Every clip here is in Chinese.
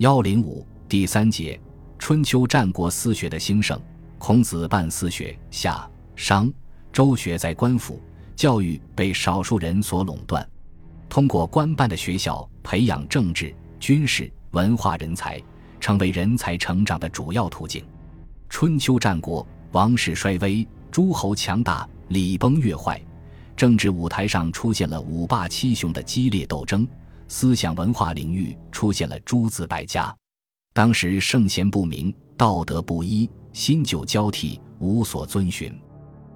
幺零五第三节：春秋战国私学的兴盛。孔子办私学，夏、商、周学在官府，教育被少数人所垄断。通过官办的学校培养政治、军事、文化人才，成为人才成长的主要途径。春秋战国，王室衰微，诸侯强大，礼崩乐坏，政治舞台上出现了五霸七雄的激烈斗争。思想文化领域出现了诸子百家，当时圣贤不明，道德不一，新旧交替，无所遵循。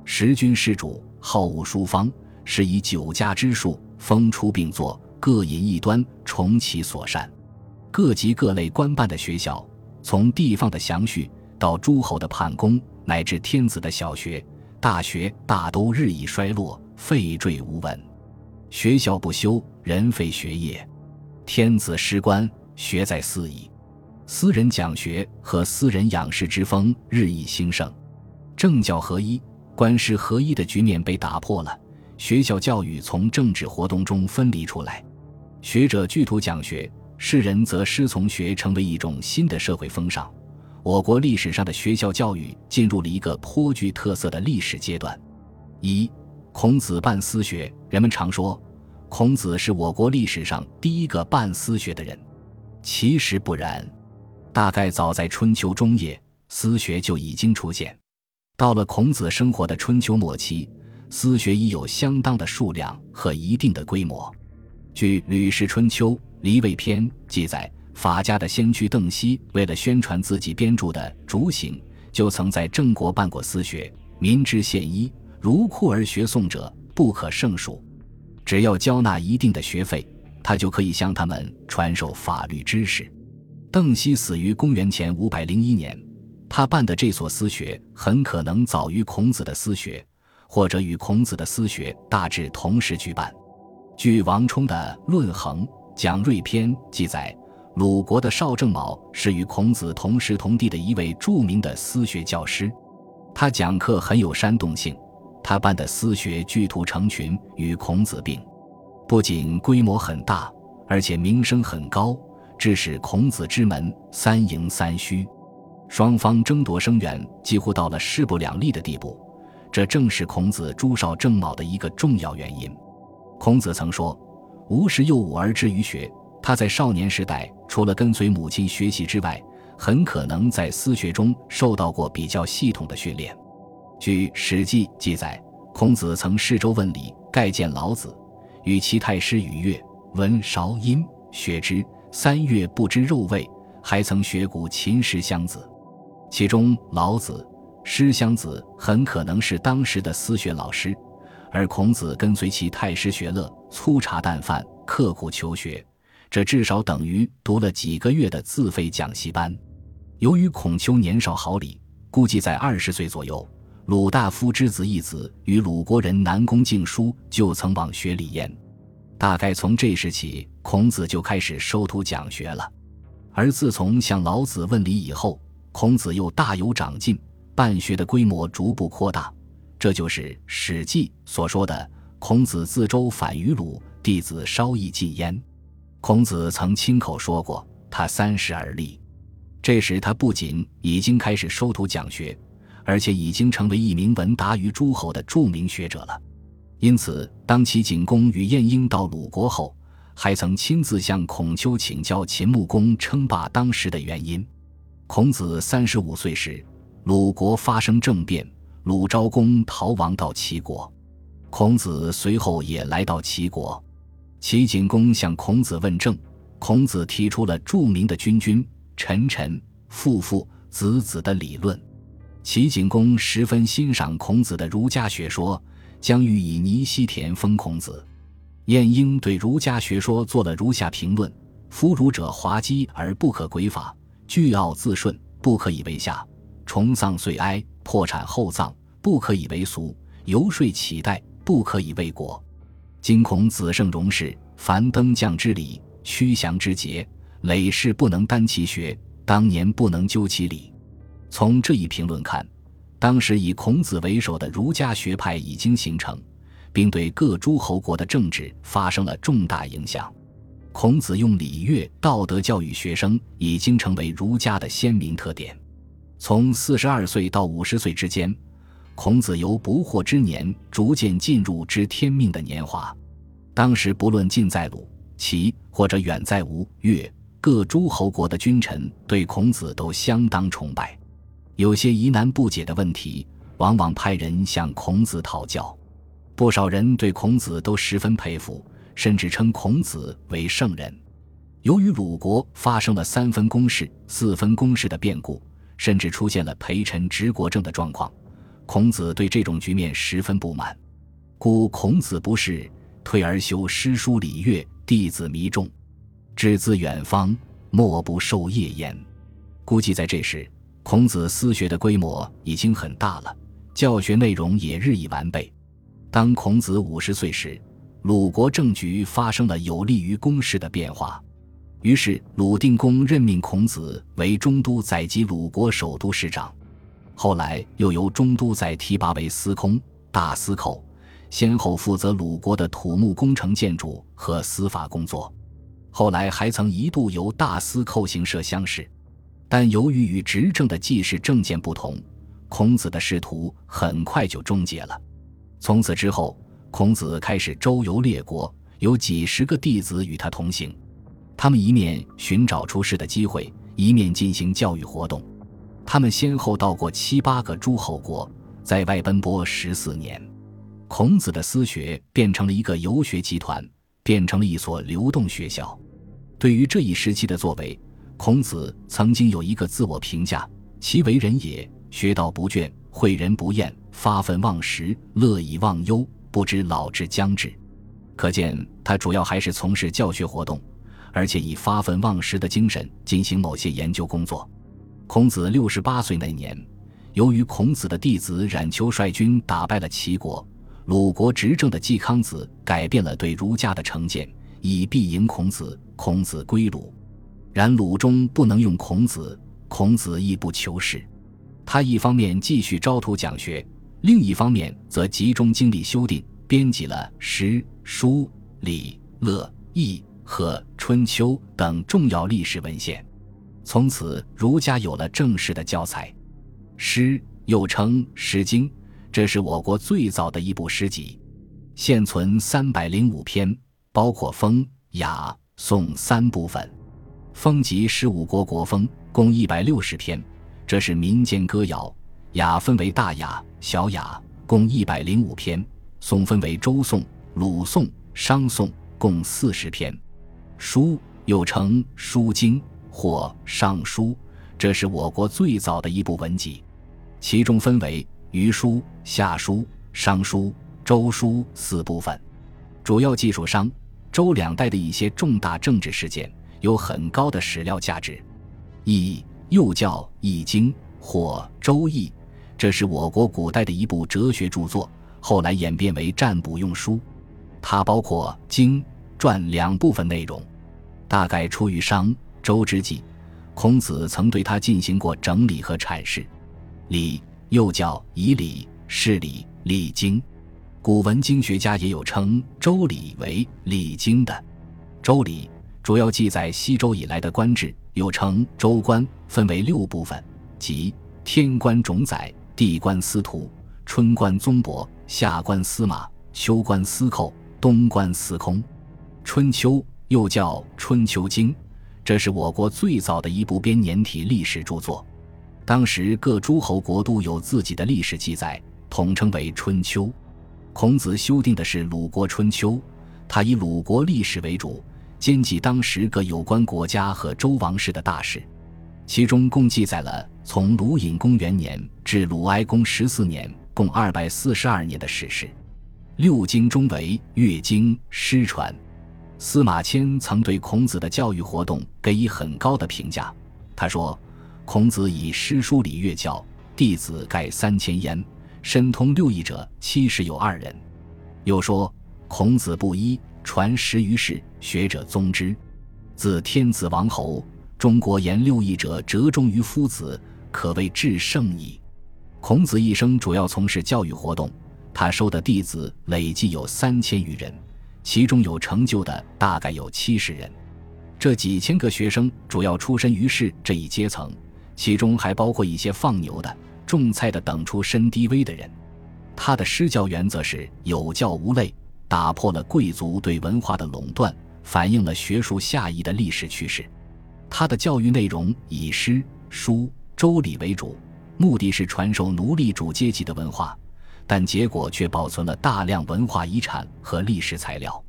时君施主好恶殊方，是以九家之术，风出并作，各引一端，重其所善。各级各类官办的学校，从地方的详序到诸侯的判公，乃至天子的小学、大学，大都日益衰落，废坠无闻。学校不修，人废学业；天子师官，学在四夷。私人讲学和私人养士之风日益兴盛，政教合一、官师合一的局面被打破了。学校教育从政治活动中分离出来，学者聚图讲学，士人则师从学，成为一种新的社会风尚。我国历史上的学校教育进入了一个颇具特色的历史阶段。一孔子办私学，人们常说，孔子是我国历史上第一个办私学的人。其实不然，大概早在春秋中叶，私学就已经出现。到了孔子生活的春秋末期，私学已有相当的数量和一定的规模。据《吕氏春秋·离位篇》记载，法家的先驱邓析为了宣传自己编著的《竹行》，就曾在郑国办过私学，民之献医。如库而学诵者不可胜数，只要交纳一定的学费，他就可以向他们传授法律知识。邓析死于公元前五百零一年，他办的这所私学很可能早于孔子的私学，或者与孔子的私学大致同时举办。据王充的《论衡·讲瑞篇》记载，鲁国的邵正卯是与孔子同时同地的一位著名的私学教师，他讲课很有煽动性。他办的私学聚徒成群，与孔子并，不仅规模很大，而且名声很高，致使孔子之门三迎三虚，双方争夺生源，几乎到了势不两立的地步。这正是孔子朱少正卯的一个重要原因。孔子曾说：“吾十有五而志于学。”他在少年时代，除了跟随母亲学习之外，很可能在私学中受到过比较系统的训练。据《史记》记载，孔子曾试周问礼，盖见老子，与其太师与乐，闻韶音，学之三月，不知肉味。还曾学古秦石箱子，其中老子、师箱子很可能是当时的私学老师，而孔子跟随其太师学乐，粗茶淡饭，刻苦求学，这至少等于读了几个月的自费讲习班。由于孔丘年少好礼，估计在二十岁左右。鲁大夫之子义子与鲁国人南宫敬叔就曾往学礼焉，大概从这时起，孔子就开始收徒讲学了。而自从向老子问礼以后，孔子又大有长进，办学的规模逐步扩大。这就是《史记》所说的“孔子自周反于鲁，弟子稍亦进焉”。孔子曾亲口说过，他三十而立，这时他不仅已经开始收徒讲学。而且已经成为一名闻达于诸侯的著名学者了，因此，当齐景公与晏婴到鲁国后，还曾亲自向孔丘请教秦穆公称霸当时的原因。孔子三十五岁时，鲁国发生政变，鲁昭公逃亡到齐国，孔子随后也来到齐国。齐景公向孔子问政，孔子提出了著名的“君君臣臣父父子子”的理论。齐景公十分欣赏孔子的儒家学说，将欲以泥溪田封孔子。晏婴对儒家学说做了如下评论：夫儒者滑稽而不可诡法，倨傲自顺，不可以为下；重丧遂哀，破产厚葬，不可以为俗；游说乞代，不可以为国。今孔子圣容是，凡登降之礼，屈降之节，累世不能担其学，当年不能究其理。从这一评论看，当时以孔子为首的儒家学派已经形成，并对各诸侯国的政治发生了重大影响。孔子用礼乐道德教育学生，已经成为儒家的鲜明特点。从四十二岁到五十岁之间，孔子由不惑之年逐渐进入知天命的年华。当时不论近在鲁、齐，或者远在吴、越各诸侯国的君臣，对孔子都相当崇拜。有些疑难不解的问题，往往派人向孔子讨教。不少人对孔子都十分佩服。甚至称孔子为圣人。由于鲁国发生了三分公事、四分公事的变故，甚至出现了陪臣执国政的状况，孔子对这种局面十分不满。故孔子不仕，退而修诗书礼乐，弟子弥众，志自远方，莫不受业焉。估计在这时，孔子私学的规模已经很大了，教学内容也日益完备。当孔子五十岁时，鲁国政局发生了有利于公事的变化，于是鲁定公任命孔子为中都宰及鲁国首都市长，后来又由中都宰提拔为司空、大司寇，先后负责鲁国的土木工程建筑和司法工作。后来还曾一度由大司寇行摄乡试，但由于与执政的季氏政见不同，孔子的仕途很快就终结了。从此之后。孔子开始周游列国，有几十个弟子与他同行。他们一面寻找出世的机会，一面进行教育活动。他们先后到过七八个诸侯国，在外奔波十四年。孔子的私学变成了一个游学集团，变成了一所流动学校。对于这一时期的作为，孔子曾经有一个自我评价：其为人也，学道不倦，诲人不厌，发愤忘食，乐以忘忧。不知老之将至，可见他主要还是从事教学活动，而且以发愤忘食的精神进行某些研究工作。孔子六十八岁那年，由于孔子的弟子冉求率军打败了齐国，鲁国执政的季康子改变了对儒家的成见，以必迎孔子。孔子归鲁，然鲁中不能用孔子，孔子亦不求是。他一方面继续招徒讲学。另一方面，则集中精力修订、编辑了诗、书、礼、乐、易和春秋等重要历史文献。从此，儒家有了正式的教材。诗又称《诗经》，这是我国最早的一部诗集，现存三百零五篇，包括风、雅、颂三部分。风集十五国国风，共一百六十篇，这是民间歌谣。雅分为大雅、小雅，共一百零五篇；颂分为周颂、鲁颂、商颂，共四十篇。书又称《书经》或《尚书》，这是我国最早的一部文集。其中分为《虞书》《夏书》《商书》《周书》四部分，主要记述商、周两代的一些重大政治事件，有很高的史料价值。易又叫《易经》或《周易》。这是我国古代的一部哲学著作，后来演变为占卜用书。它包括经传两部分内容，大概出于商周之际。孔子曾对它进行过整理和阐释。礼又叫以礼、事礼、礼经。古文经学家也有称《周礼》为礼经的。《周礼》主要记载西周以来的官制，又称《周官》，分为六部分，即天官种宰。地官司徒，春官宗伯，夏官司马，秋官司寇，冬官司空。春秋又叫《春秋经》，这是我国最早的一部编年体历史著作。当时各诸侯国都有自己的历史记载，统称为《春秋》。孔子修订的是《鲁国春秋》，他以鲁国历史为主，兼记当时各有关国家和周王室的大事。其中共记载了从鲁隐公元年至鲁哀公十四年，共二百四十二年的史事。六经中为乐经失传。司马迁曾对孔子的教育活动给予很高的评价。他说：“孔子以诗书礼乐教弟子盖三千焉，深通六艺者七十有二人。”又说：“孔子不一，传十余世，学者宗之。自天子王侯。”中国言六艺者，折中于夫子，可谓至圣矣。孔子一生主要从事教育活动，他收的弟子累计有三千余人，其中有成就的大概有七十人。这几千个学生主要出身于士这一阶层，其中还包括一些放牛的、种菜的等出身低微的人。他的施教原则是有教无类，打破了贵族对文化的垄断，反映了学术下移的历史趋势。他的教育内容以诗、书、周礼为主，目的是传授奴隶主阶级的文化，但结果却保存了大量文化遗产和历史材料。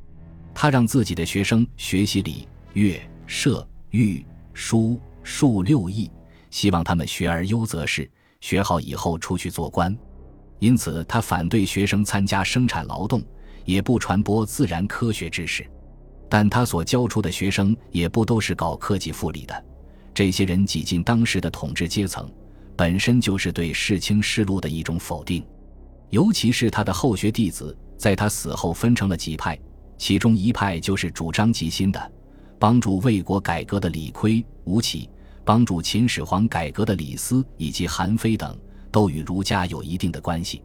他让自己的学生学习礼、乐、射、御、书、数六艺，希望他们学而优则仕，学好以后出去做官。因此，他反对学生参加生产劳动，也不传播自然科学知识。但他所教出的学生也不都是搞科技复理的，这些人挤进当时的统治阶层，本身就是对世卿世禄的一种否定。尤其是他的后学弟子，在他死后分成了几派，其中一派就是主张极新的，帮助魏国改革的李悝、吴起，帮助秦始皇改革的李斯以及韩非等。都与儒家有一定的关系，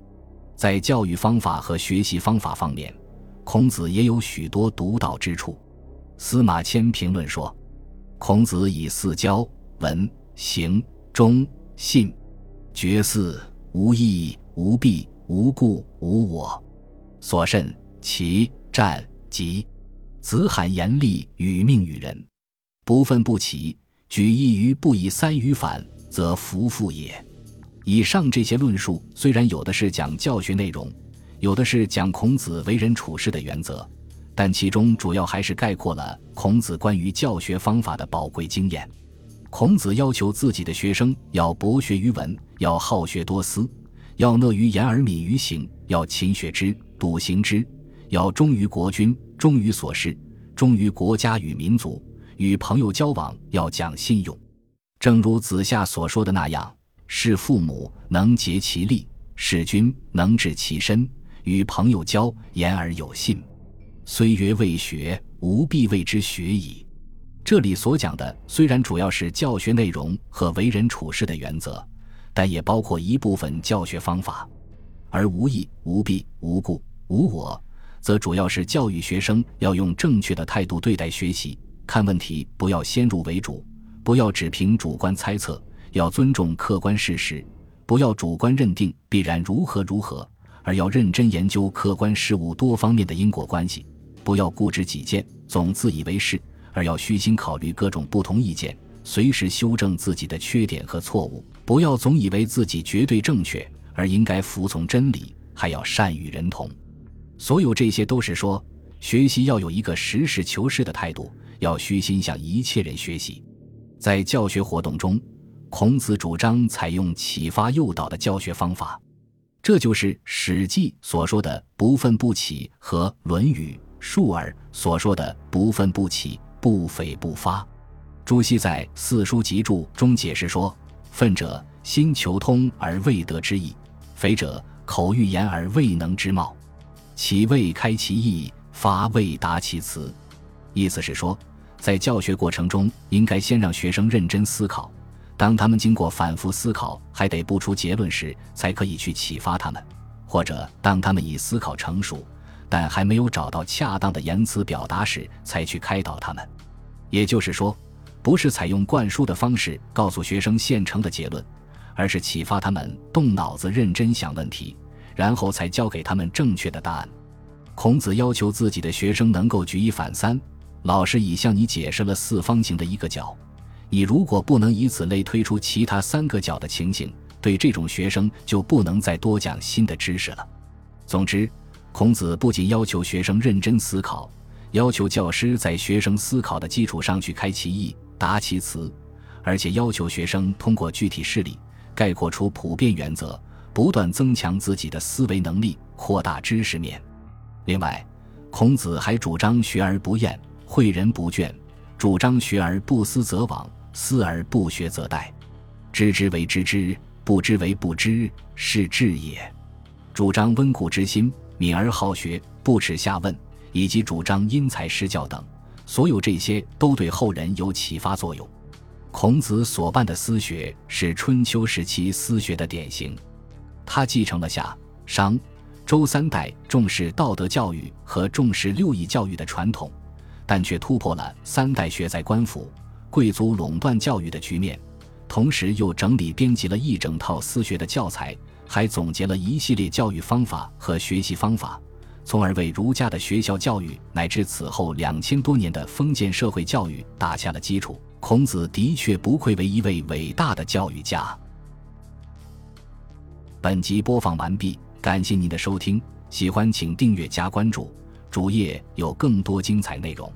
在教育方法和学习方法方面，孔子也有许多独到之处。司马迁评论说：“孔子以四教：文、行、忠、信、绝四，无义、无弊、无故、无我。所甚其战及，子罕严厉与命与人，不愤不起，举一于不以三于反，则弗复也。”以上这些论述虽然有的是讲教学内容，有的是讲孔子为人处事的原则，但其中主要还是概括了孔子关于教学方法的宝贵经验。孔子要求自己的学生要博学于文，要好学多思，要乐于言而敏于行，要勤学之，笃行之，要忠于国君，忠于所事，忠于国家与民族。与朋友交往要讲信用，正如子夏所说的那样。是父母能竭其力，使君能治其身。与朋友交，言而有信。虽曰未学，吾必谓之学矣。这里所讲的虽然主要是教学内容和为人处事的原则，但也包括一部分教学方法。而无义、无弊、无故、无我，则主要是教育学生要用正确的态度对待学习，看问题不要先入为主，不要只凭主观猜测。要尊重客观事实，不要主观认定必然如何如何，而要认真研究客观事物多方面的因果关系；不要固执己见，总自以为是，而要虚心考虑各种不同意见，随时修正自己的缺点和错误；不要总以为自己绝对正确，而应该服从真理，还要善与人同。所有这些都是说，学习要有一个实事求是的态度，要虚心向一切人学习，在教学活动中。孔子主张采用启发诱导的教学方法，这就是《史记》所说的“不愤不启”和《论语·述而》所说的“不愤不启，不悱不发”。朱熹在《四书集注》中解释说：“愤者，心求通而未得之意；悱者，口欲言而未能之貌。启未开其意，发未达其辞。”意思是说，在教学过程中，应该先让学生认真思考。当他们经过反复思考还得不出结论时，才可以去启发他们；或者当他们已思考成熟，但还没有找到恰当的言辞表达时，才去开导他们。也就是说，不是采用灌输的方式告诉学生现成的结论，而是启发他们动脑子认真想问题，然后才教给他们正确的答案。孔子要求自己的学生能够举一反三，老师已向你解释了四方形的一个角。你如果不能以此类推出其他三个角的情形，对这种学生就不能再多讲新的知识了。总之，孔子不仅要求学生认真思考，要求教师在学生思考的基础上去开其意、达其词，而且要求学生通过具体事例概括出普遍原则，不断增强自己的思维能力，扩大知识面。另外，孔子还主张学而不厌，诲人不倦，主张学而不思则罔。思而不学则殆，知之为知之，不知为不知，是智也。主张温故知新，敏而好学，不耻下问，以及主张因材施教等，所有这些都对后人有启发作用。孔子所办的私学是春秋时期私学的典型，他继承了夏、商、周三代重视道德教育和重视六艺教育的传统。但却突破了三代学在官府、贵族垄断教育的局面，同时又整理编辑了一整套私学的教材，还总结了一系列教育方法和学习方法，从而为儒家的学校教育乃至此后两千多年的封建社会教育打下了基础。孔子的确不愧为一位伟大的教育家。本集播放完毕，感谢您的收听，喜欢请订阅加关注，主页有更多精彩内容。